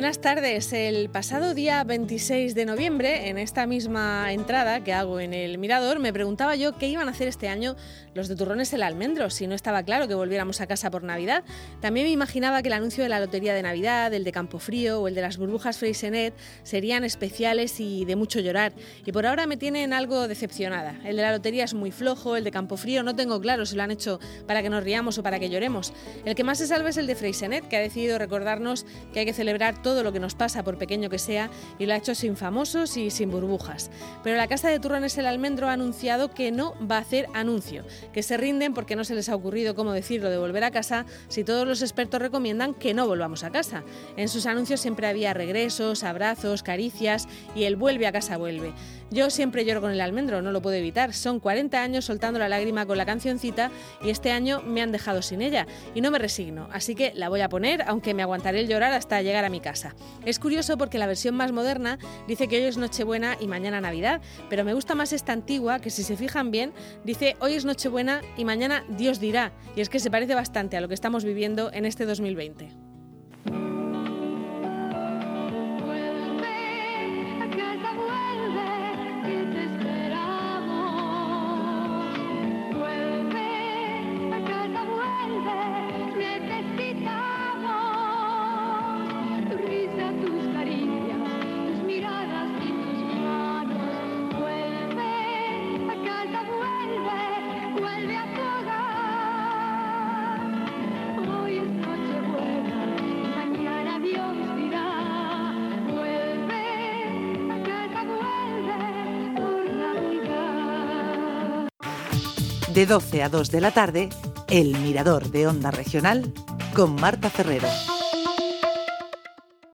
Buenas tardes. El pasado día 26 de noviembre, en esta misma entrada que hago en el Mirador, me preguntaba yo qué iban a hacer este año los de Turrones el Almendro, si no estaba claro que volviéramos a casa por Navidad. También me imaginaba que el anuncio de la Lotería de Navidad, el de Campofrío o el de las burbujas Freisenet serían especiales y de mucho llorar. Y por ahora me tienen algo decepcionada. El de la Lotería es muy flojo, el de Campofrío no tengo claro si lo han hecho para que nos riamos o para que lloremos. El que más se salva es el de Freisenet, que ha decidido recordarnos que hay que celebrar todo lo que nos pasa, por pequeño que sea, y lo ha hecho sin famosos y sin burbujas. Pero la Casa de Turrones el Almendro ha anunciado que no va a hacer anuncio, que se rinden porque no se les ha ocurrido cómo decirlo de volver a casa si todos los expertos recomiendan que no volvamos a casa. En sus anuncios siempre había regresos, abrazos, caricias y el vuelve a casa vuelve. Yo siempre lloro con el almendro, no lo puedo evitar. Son 40 años soltando la lágrima con la cancioncita y este año me han dejado sin ella y no me resigno, así que la voy a poner, aunque me aguantaré el llorar hasta llegar a mi Es curioso porque la versión más moderna dice que hoy es Nochebuena y mañana Navidad, pero me gusta más esta antigua que si se fijan bien dice hoy es Nochebuena y mañana Dios dirá, y es que se parece bastante a lo que estamos viviendo en este 2020. De 12 a 2 de la tarde, El Mirador de Onda Regional con Marta Ferrero.